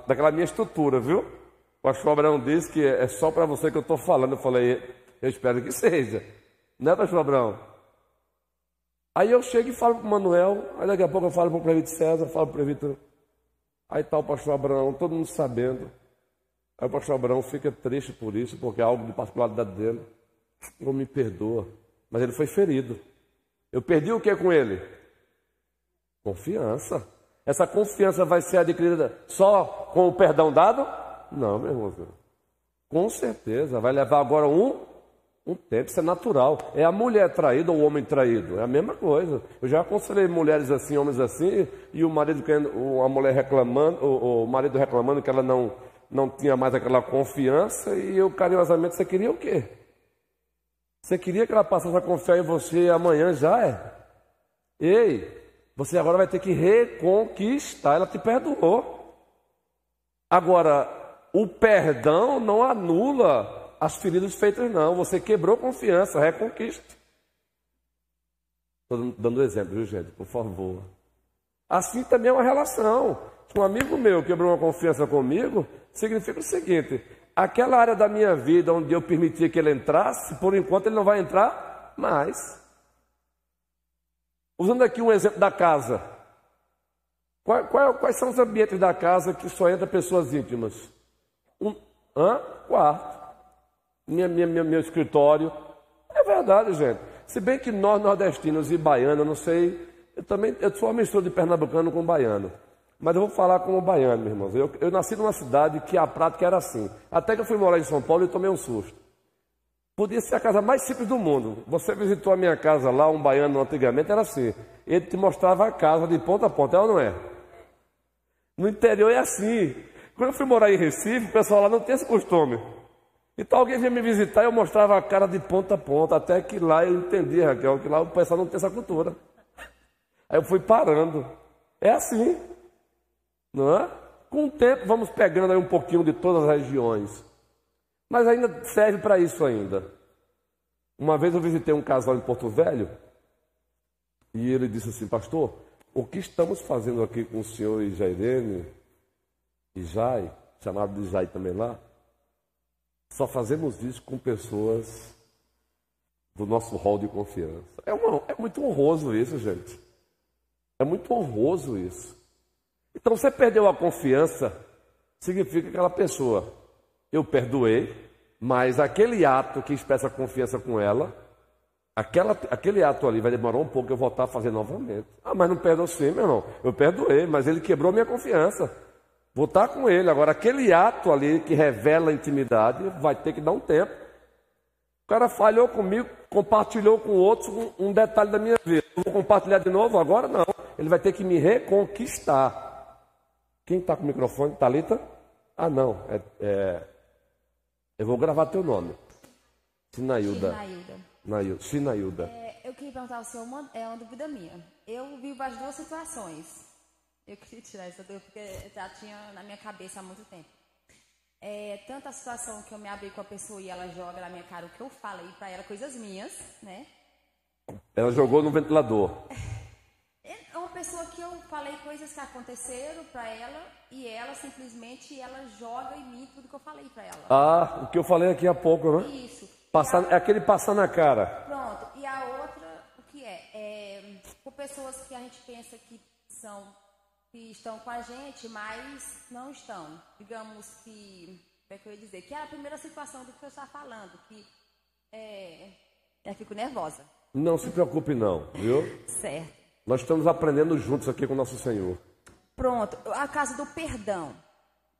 daquela minha estrutura, viu? O pastor Abraão disse que é só para você que eu estou falando. Eu falei, eu espero que seja. Né, pastor Abraão? Aí eu chego e falo para o Manuel, aí daqui a pouco eu falo para o prefeito César, falo para o prefeito. Aí está o pastor Abraão, todo mundo sabendo. Aí o pastor Abraão fica triste por isso, porque é algo de particularidade dele. Não me perdoa. Mas ele foi ferido. Eu perdi o que com ele? Confiança. Essa confiança vai ser adquirida só com o perdão dado? Não, meu irmão. Com certeza. Vai levar agora um, um tempo. Isso é natural. É a mulher traída ou o homem traído. É a mesma coisa. Eu já aconselhei mulheres assim, homens assim, e o marido, a mulher reclamando, o, o marido reclamando que ela não, não tinha mais aquela confiança, e eu carinhosamente, você queria o quê? Você queria que ela passasse a confiar em você amanhã já é? Ei, você agora vai ter que reconquistar. Ela te perdoou. Agora, o perdão não anula as feridas feitas, não. Você quebrou confiança, reconquista. Estou dando exemplo, viu, gente? Por favor. Assim também é uma relação. Se um amigo meu quebrou uma confiança comigo, significa o seguinte: aquela área da minha vida onde eu permitia que ele entrasse, por enquanto ele não vai entrar mais. Usando aqui um exemplo da casa. Qual, quais são os ambientes da casa que só entra pessoas íntimas? Um, hã? Quarto. Minha, minha, minha, meu escritório. É verdade, gente. Se bem que nós nordestinos e baianos, não sei, eu também eu sou uma mistura de pernambucano com baiano. Mas eu vou falar como baiano, meus irmãos. Eu, eu, nasci numa cidade que a prática era assim. Até que eu fui morar em São Paulo e tomei um susto. Podia ser a casa mais simples do mundo. Você visitou a minha casa lá, um baiano antigamente, era assim. Ele te mostrava a casa de ponta a ponta, é ou não é? No interior é assim. Quando eu fui morar em Recife, o pessoal lá não tem esse costume. Então alguém vinha me visitar e eu mostrava a cara de ponta a ponta, até que lá eu entendi, Raquel, que lá o pessoal não tem essa cultura. Aí eu fui parando. É assim. Não é? Com o tempo vamos pegando aí um pouquinho de todas as regiões. Mas ainda serve para isso ainda. Uma vez eu visitei um casal em Porto Velho e ele disse assim, pastor, o que estamos fazendo aqui com o senhor e Jairene, e Jai, chamado de Jai também lá, só fazemos isso com pessoas do nosso hall de confiança. É, uma, é muito honroso isso, gente. É muito honroso isso. Então, você perdeu a confiança, significa que aquela pessoa, eu perdoei, mas aquele ato que expressa confiança com ela, aquela, aquele ato ali vai demorar um pouco eu voltar a fazer novamente. Ah, mas não perdoou sim, meu irmão. Eu perdoei, mas ele quebrou minha confiança. Vou estar com ele. Agora, aquele ato ali que revela a intimidade, vai ter que dar um tempo. O cara falhou comigo, compartilhou com outros um, detalhe da minha vida. vou compartilhar de novo agora? Não. Ele vai ter que me reconquistar. Quem está com o microfone? Talita? Ah, não. É, é... Eu vou gravar teu nome. Sinailda. Sinailda. Sinailda. É, eu queria perguntar ao senhor uma, é uma dúvida minha. Eu vivo as duas situações. Eu queria tirar essa dúvida porque já tinha na minha cabeça há muito tempo. É, tanto a situação que eu me abri com a pessoa e ela joga na minha cara o que eu falei para ela, coisas minhas, né? Ela jogou no ventilador. É uma pessoa que eu falei coisas que aconteceram para ela e ela simplesmente ela joga em mim tudo que eu falei para ela. Ah, o que eu falei aqui há pouco, né? Isso. Passar, a... É aquele passar na cara. Pronto. E a outra, o que é? é? Por pessoas que a gente pensa que são que estão com a gente, mas não estão. Digamos que, como é que eu ia dizer? Que é a primeira situação do que você está falando, que é, eu fico nervosa. Não se preocupe não, viu? certo. Nós estamos aprendendo juntos aqui com o nosso Senhor. Pronto, a casa do perdão.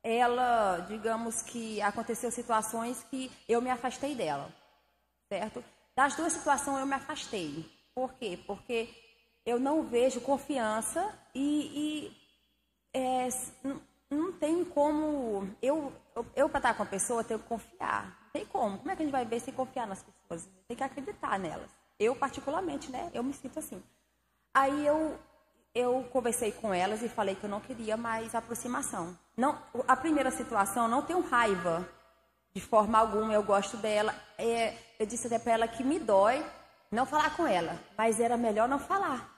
Ela, digamos que aconteceu situações que eu me afastei dela, certo? Das duas situações eu me afastei. Por quê? Porque eu não vejo confiança e, e é, não, tem como. Eu, eu, eu para estar com a pessoa, tenho que confiar. Não tem como. Como é que a gente vai ver sem confiar nas pessoas? Tem que acreditar nelas. Eu, particularmente, né? Eu me sinto assim. Aí eu, eu conversei com elas e falei que eu não queria mais aproximação. Não, a primeira situação, não tenho raiva de forma alguma, eu gosto dela. É, eu disse até para ela que me dói não falar com ela, mas era melhor não falar.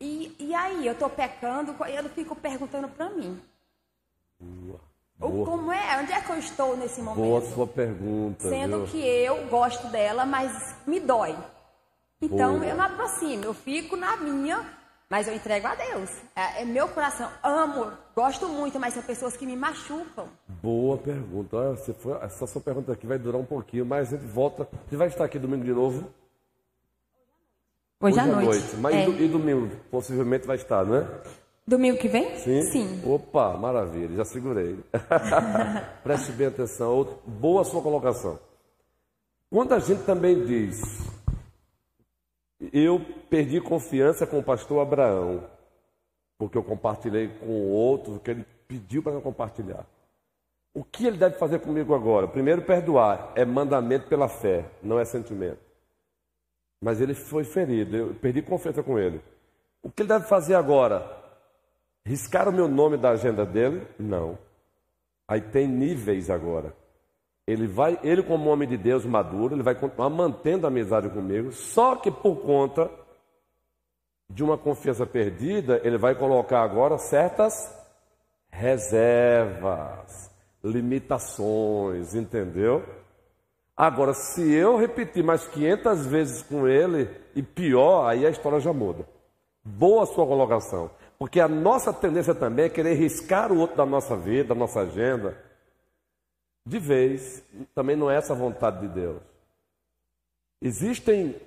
E, e aí, eu estou pecando, eu fico perguntando para mim. Boa. Boa. como é? Onde é que eu estou nesse momento? Boa sua pergunta. Sendo viu? que eu gosto dela, mas me dói. Então Boa. eu não aproximo, eu fico na minha, mas eu entrego a Deus. É, é meu coração. Amo, gosto muito, mas são pessoas que me machucam. Boa pergunta. Olha, você foi- essa sua pergunta aqui vai durar um pouquinho, mas a gente volta. Você vai estar aqui domingo de novo? Hoje, à noite. Mas É. e, do- domingo? Possivelmente vai estar, não é? Domingo que vem? Sim? Opa, maravilha, já segurei. Preste bem atenção. Boa sua colocação. Quando a gente também diz, eu perdi confiança com o pastor Abraão, porque eu compartilhei com o outro, que ele pediu para eu compartilhar. O que ele deve fazer comigo agora? Primeiro, perdoar. É mandamento pela fé, não é sentimento. Mas ele foi ferido, eu perdi confiança com ele. O que ele deve fazer agora? Riscar o meu nome da agenda dele? Não. Aí tem níveis agora. Ele vai, ele como homem de Deus maduro, ele vai continuar mantendo a amizade comigo, só que por conta de uma confiança perdida, ele vai colocar agora certas reservas, limitações, entendeu? Agora, se eu repetir mais 500 vezes com ele, e pior, aí a história já muda. Boa sua colocação. Porque a nossa tendência também é querer riscar o outro da nossa vida, da nossa agenda. De vez, também não é essa a vontade de Deus. Existem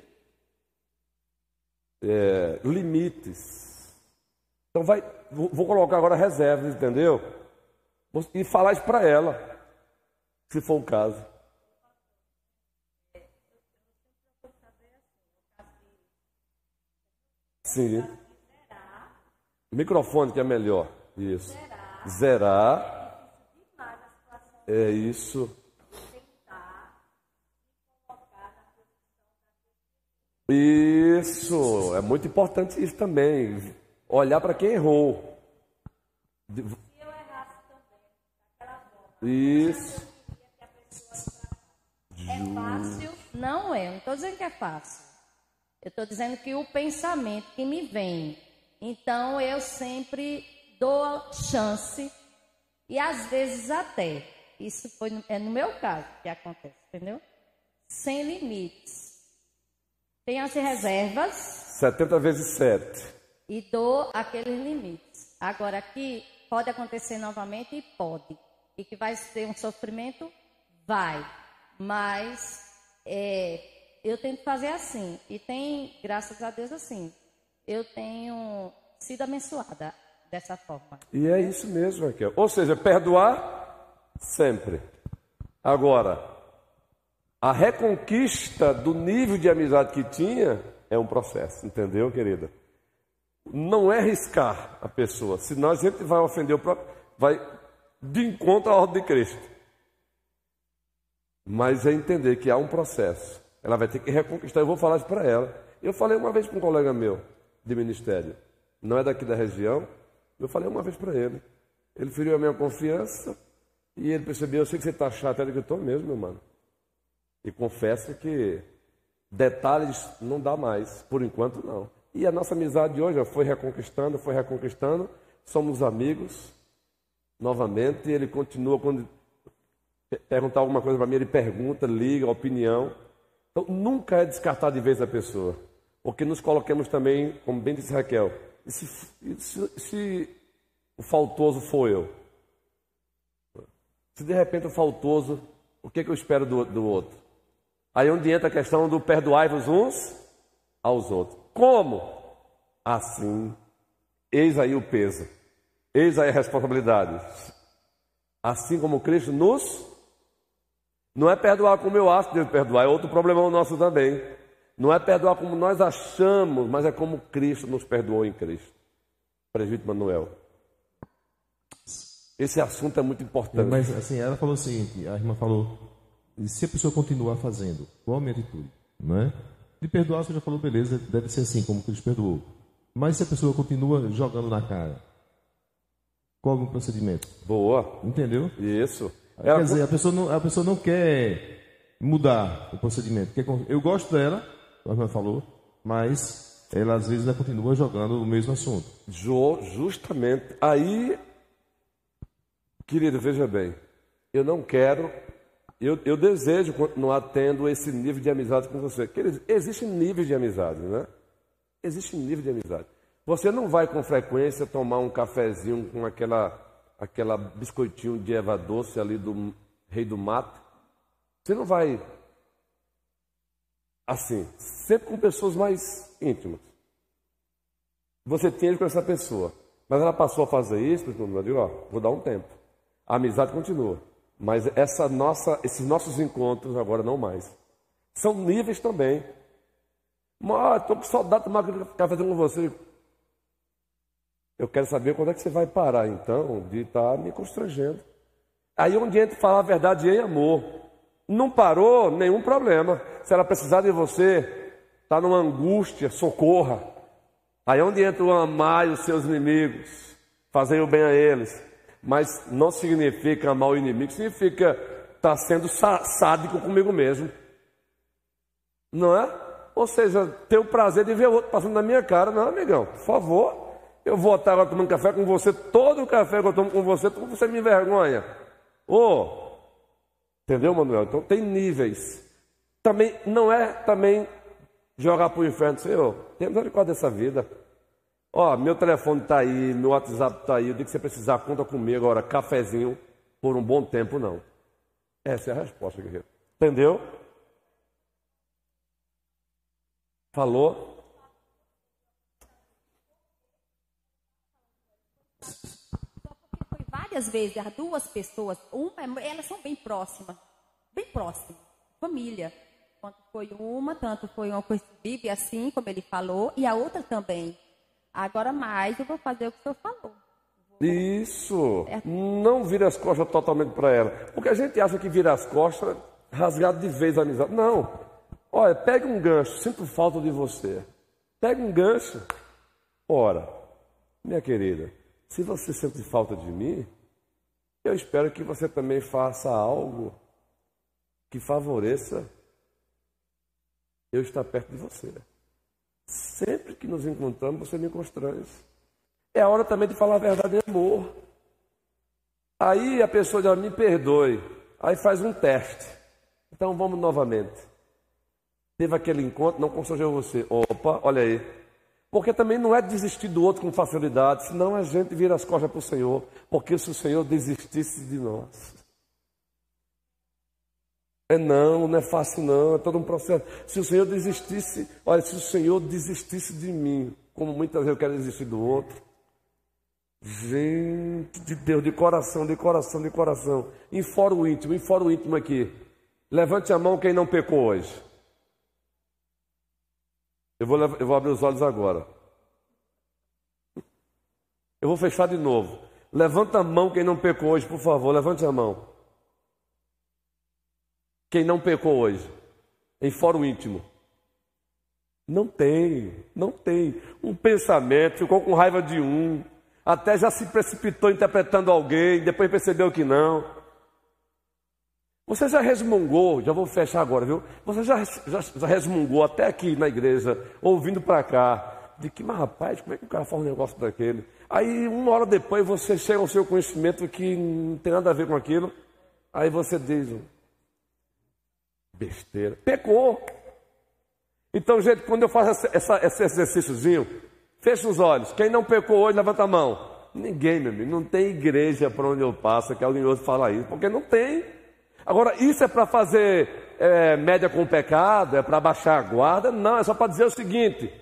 é, limites. Então vai, vou colocar agora reservas, entendeu? E falar isso para ela, se for o caso. Sim. Microfone que é melhor. Isso. Zerar. É isso. Isso. É muito importante isso também. Olhar para quem errou. Isso. É fácil? Não é, não estou dizendo que é fácil. Eu estou dizendo que o pensamento que me vem. Então eu sempre dou chance e às vezes até. Isso foi, no- é no meu caso que acontece, entendeu? Sem limites. Tenho as reservas 70 vezes 7. e dou aqueles limites. Agora aqui pode acontecer novamente e pode. E que vai ter um sofrimento? Vai. Mas é, eu tento fazer assim. E tem, graças a Deus, assim. Eu tenho sido abençoada dessa forma. E é isso mesmo, Raquel. Ou seja, perdoar sempre. Agora, a reconquista do nível de amizade que tinha é um processo, entendeu, querida? Não é riscar a pessoa, senão a gente vai ofender o próprio, vai de encontro à ordem de Cristo. Mas é entender que há um processo. Ela vai ter que reconquistar. Eu vou falar isso para ela. Eu falei uma vez para um colega meu de ministério, não é daqui da região. Eu falei uma vez para ele. Ele feriu a minha confiança e ele percebeu: eu sei que você está chato. Ele gritou mesmo, meu mano. E confesso que detalhes não dá mais, por enquanto não. E a nossa amizade hoje ó, foi reconquistando, foi reconquistando. Somos amigos novamente. E ele continua quando pe- perguntar alguma coisa para mim, ele pergunta, liga, opinião. Então nunca é descartar de vez a pessoa, porque nos coloquemos também, como bem disse Raquel, se, se- se o faltoso for eu? Se de repente o faltoso, o que, que eu espero do, do outro? Aí é onde entra a questão do perdoai-vos uns aos outros. Como? Assim. Eis aí o peso. Eis aí a responsabilidade. Assim como Cristo nos. Não é perdoar como eu acho que devo perdoar, é outro problemão nosso também. Não é perdoar como nós achamos, mas é como Cristo nos perdoou em Cristo. Presbítero Manuel. Esse assunto é muito importante. Mas assim, ela falou o seguinte, a irmã falou, se a pessoa continuar fazendo, qual a minha atitude? Não é? De perdoar, você já falou, beleza, deve ser assim, como Cristo perdoou. Mas se a pessoa continua jogando na cara, qual é o procedimento? Boa. Entendeu? Isso. É Quer dizer, a pessoa, não, a pessoa não quer mudar o procedimento. Eu gosto dela, como a irmã falou, mas ela às vezes ainda continua jogando o mesmo assunto. Jo, justamente. Aí, querido, veja bem, eu não quero, eu, eu desejo continuar tendo esse nível de amizade com você. Querido, existe nível de amizade, né? Existe nível de amizade. Você não vai com frequência tomar um cafezinho com aquela, aquela biscoitinho de erva doce ali do rei do mato. Você não vai assim, sempre com pessoas mais íntimas. Você tinha com essa pessoa, mas ela passou a fazer isso, eu digo, ó, vou dar um tempo. A amizade continua, mas essa nossa, esses nossos encontros agora não mais. São níveis também. Mas estou com saudade de tomar café com você. Eu quero saber quando é que você vai parar, então, de estar tá me constrangendo. Aí onde entra falar a verdade em amor. Não parou, nenhum problema. Se ela precisar de você, está numa angústia, socorra. Aí onde entra o amar os seus inimigos, fazer o bem a eles. Mas não significa amar o inimigo, significa estar tá sendo sádico comigo mesmo. Não é? Ou seja, ter o prazer de ver o outro passando na minha cara. Não, amigão, por favor. Eu vou estar agora tomando café com você, todo o café que eu tomo com você, você me envergonha. Ô, oh, entendeu, Manuel? Então tem níveis. Também não é também jogar para o inferno, Senhor, tem misericórdia dessa vida. Ó, oh, meu telefone está aí, meu WhatsApp está aí, o dia que você precisar, conta comigo. Agora, cafezinho por um bom tempo, não. Essa é a resposta, guerreiro. Entendeu? Falou? Várias vezes as duas pessoas, uma, elas são bem próximas, bem próximas, família. Quanto foi uma, tanto foi uma coisa que vive assim, como ele falou, e a outra também. Agora mais eu vou fazer o que o senhor falou. Isso. Não vira as costas totalmente para ela. Porque a gente acha que vira as costas rasgado de vez a amizade. Não. Olha, pega um gancho, sinto falta de você. Pega um gancho. Ora, minha querida, se você sente falta de mim, eu espero que você também faça algo que favoreça eu estar perto de você. Sempre que nos encontramos, você me constrange. É a hora também de falar a verdade em amor. Aí a pessoa me perdoe. Aí faz um teste. Então vamos novamente. Teve aquele encontro, não constrangeu você. Opa, olha aí. Porque também não é desistir do outro com facilidade, senão a gente vira as costas para o Senhor. Porque se o Senhor desistisse de nós. É não, não é fácil não, é todo um processo. Se o Senhor desistisse, olha, se o Senhor desistisse de mim, como muitas vezes eu quero desistir do outro. Gente de Deus, de coração, de coração, de coração. Em foro íntimo, em foro íntimo aqui. Levante a mão quem não pecou hoje. Eu vou, eu vou abrir os olhos agora. Eu vou fechar de novo. Levanta a mão quem não pecou hoje, por favor. Levante a mão. Quem não pecou hoje, em fórum íntimo. Não tem, não tem. Um pensamento, ficou com raiva de um, até já se precipitou interpretando alguém, depois percebeu que não. Você já resmungou, já vou fechar agora, viu? Você já, já, já resmungou até aqui na igreja, ouvindo para cá, de que, mas rapaz, como é que o cara faz um negócio daquele? Aí, uma hora depois, você chega ao seu conhecimento que não tem nada a ver com aquilo, aí você diz, besteira, pecou. Então, gente, quando eu faço essa, esse exercíciozinho, fecha os olhos. Quem não pecou hoje, levanta a mão. Ninguém, meu amigo, não tem igreja para onde eu passo que alguém ouça falar isso, porque não tem. Agora, isso é para fazer é, média com o pecado? É para baixar a guarda? Não, é só para dizer o seguinte: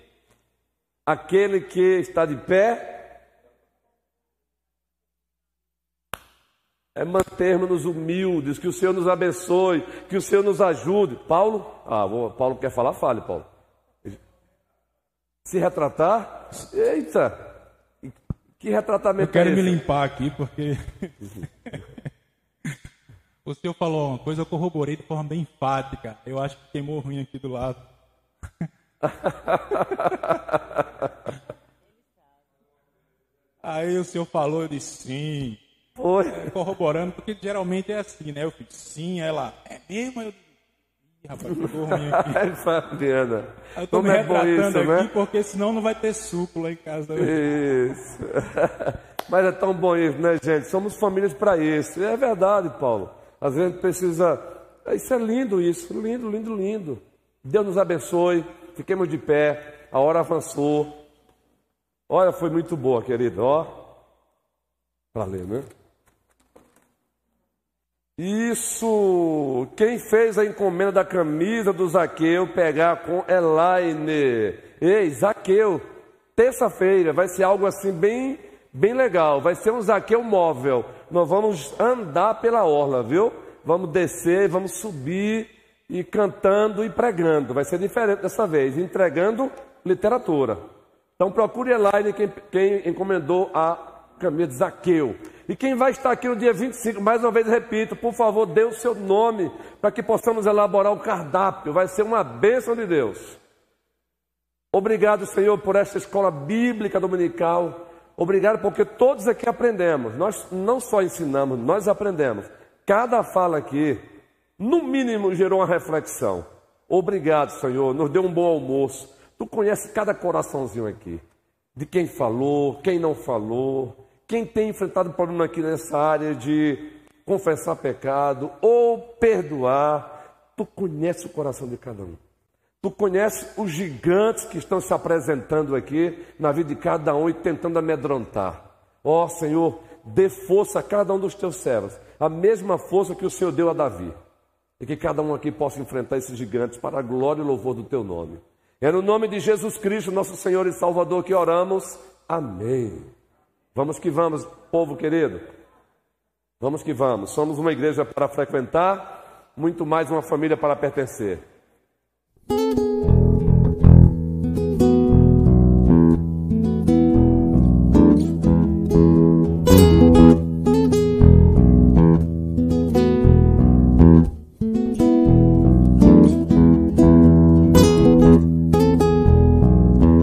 aquele que está de pé é mantermos-nos humildes, que o Senhor nos abençoe, que o Senhor nos ajude. Paulo, ah, Paulo quer falar, fale, Paulo. Se retratar? Eita! Que retratamento Eu quero é me limpar aqui porque O senhor falou uma coisa, eu corroborei de forma bem enfática. Eu acho que queimou ruim aqui do lado. Aí o senhor falou, eu disse sim. Foi. É, corroborando, porque geralmente é assim, né? Eu fico sim, ela é mesmo. Eu, Ih, rapaz, ficou ruim aqui. Fabiana. Eu tô Como me é retratando isso, aqui né? porque senão não vai ter suco lá em casa. Isso. Mas é tão bom isso, né, gente? Somos famílias para isso. É verdade, Paulo. Às vezes precisa. Isso é lindo, isso. Lindo, lindo, lindo. Deus nos abençoe. Fiquemos de pé. A hora avançou. Olha, foi muito boa, querido. Ó. Para ler, né? Isso! Quem fez a encomenda da camisa do Zaqueu pegar com Elaine? Ei, Zaqueu, terça-feira vai ser algo assim bem, bem legal. Vai ser um Zaqueu móvel. Nós vamos andar pela orla, viu? Vamos descer, vamos subir e cantando e pregando. Vai ser diferente dessa vez, entregando literatura. Então procure Elaine, quem, quem encomendou a camisa de Zaqueu. E quem vai estar aqui no dia 25, mais uma vez repito, por favor, dê o seu nome para que possamos elaborar o cardápio. Vai ser uma bênção de Deus. Obrigado, Senhor, por esta escola bíblica dominical. Obrigado porque todos aqui aprendemos. Nós não só ensinamos, nós aprendemos. Cada fala aqui, no mínimo, gerou uma reflexão. Obrigado, Senhor. Nos deu um bom almoço. Tu conhece cada coraçãozinho aqui. De quem falou, quem não falou quem tem enfrentado problema aqui nessa área de confessar pecado ou perdoar, tu conhece o coração de cada um. Tu conhece os gigantes que estão se apresentando aqui na vida de cada um e tentando amedrontar. Ó oh, Senhor, dê força a cada um dos teus servos, a mesma força que o Senhor deu a Davi. E que cada um aqui possa enfrentar esses gigantes para a glória e louvor do teu nome. É no nome de Jesus Cristo, nosso Senhor e Salvador, que oramos. Amém. Vamos que vamos, povo querido. Vamos que vamos. Somos uma igreja para frequentar, muito mais uma família para pertencer. Thank you.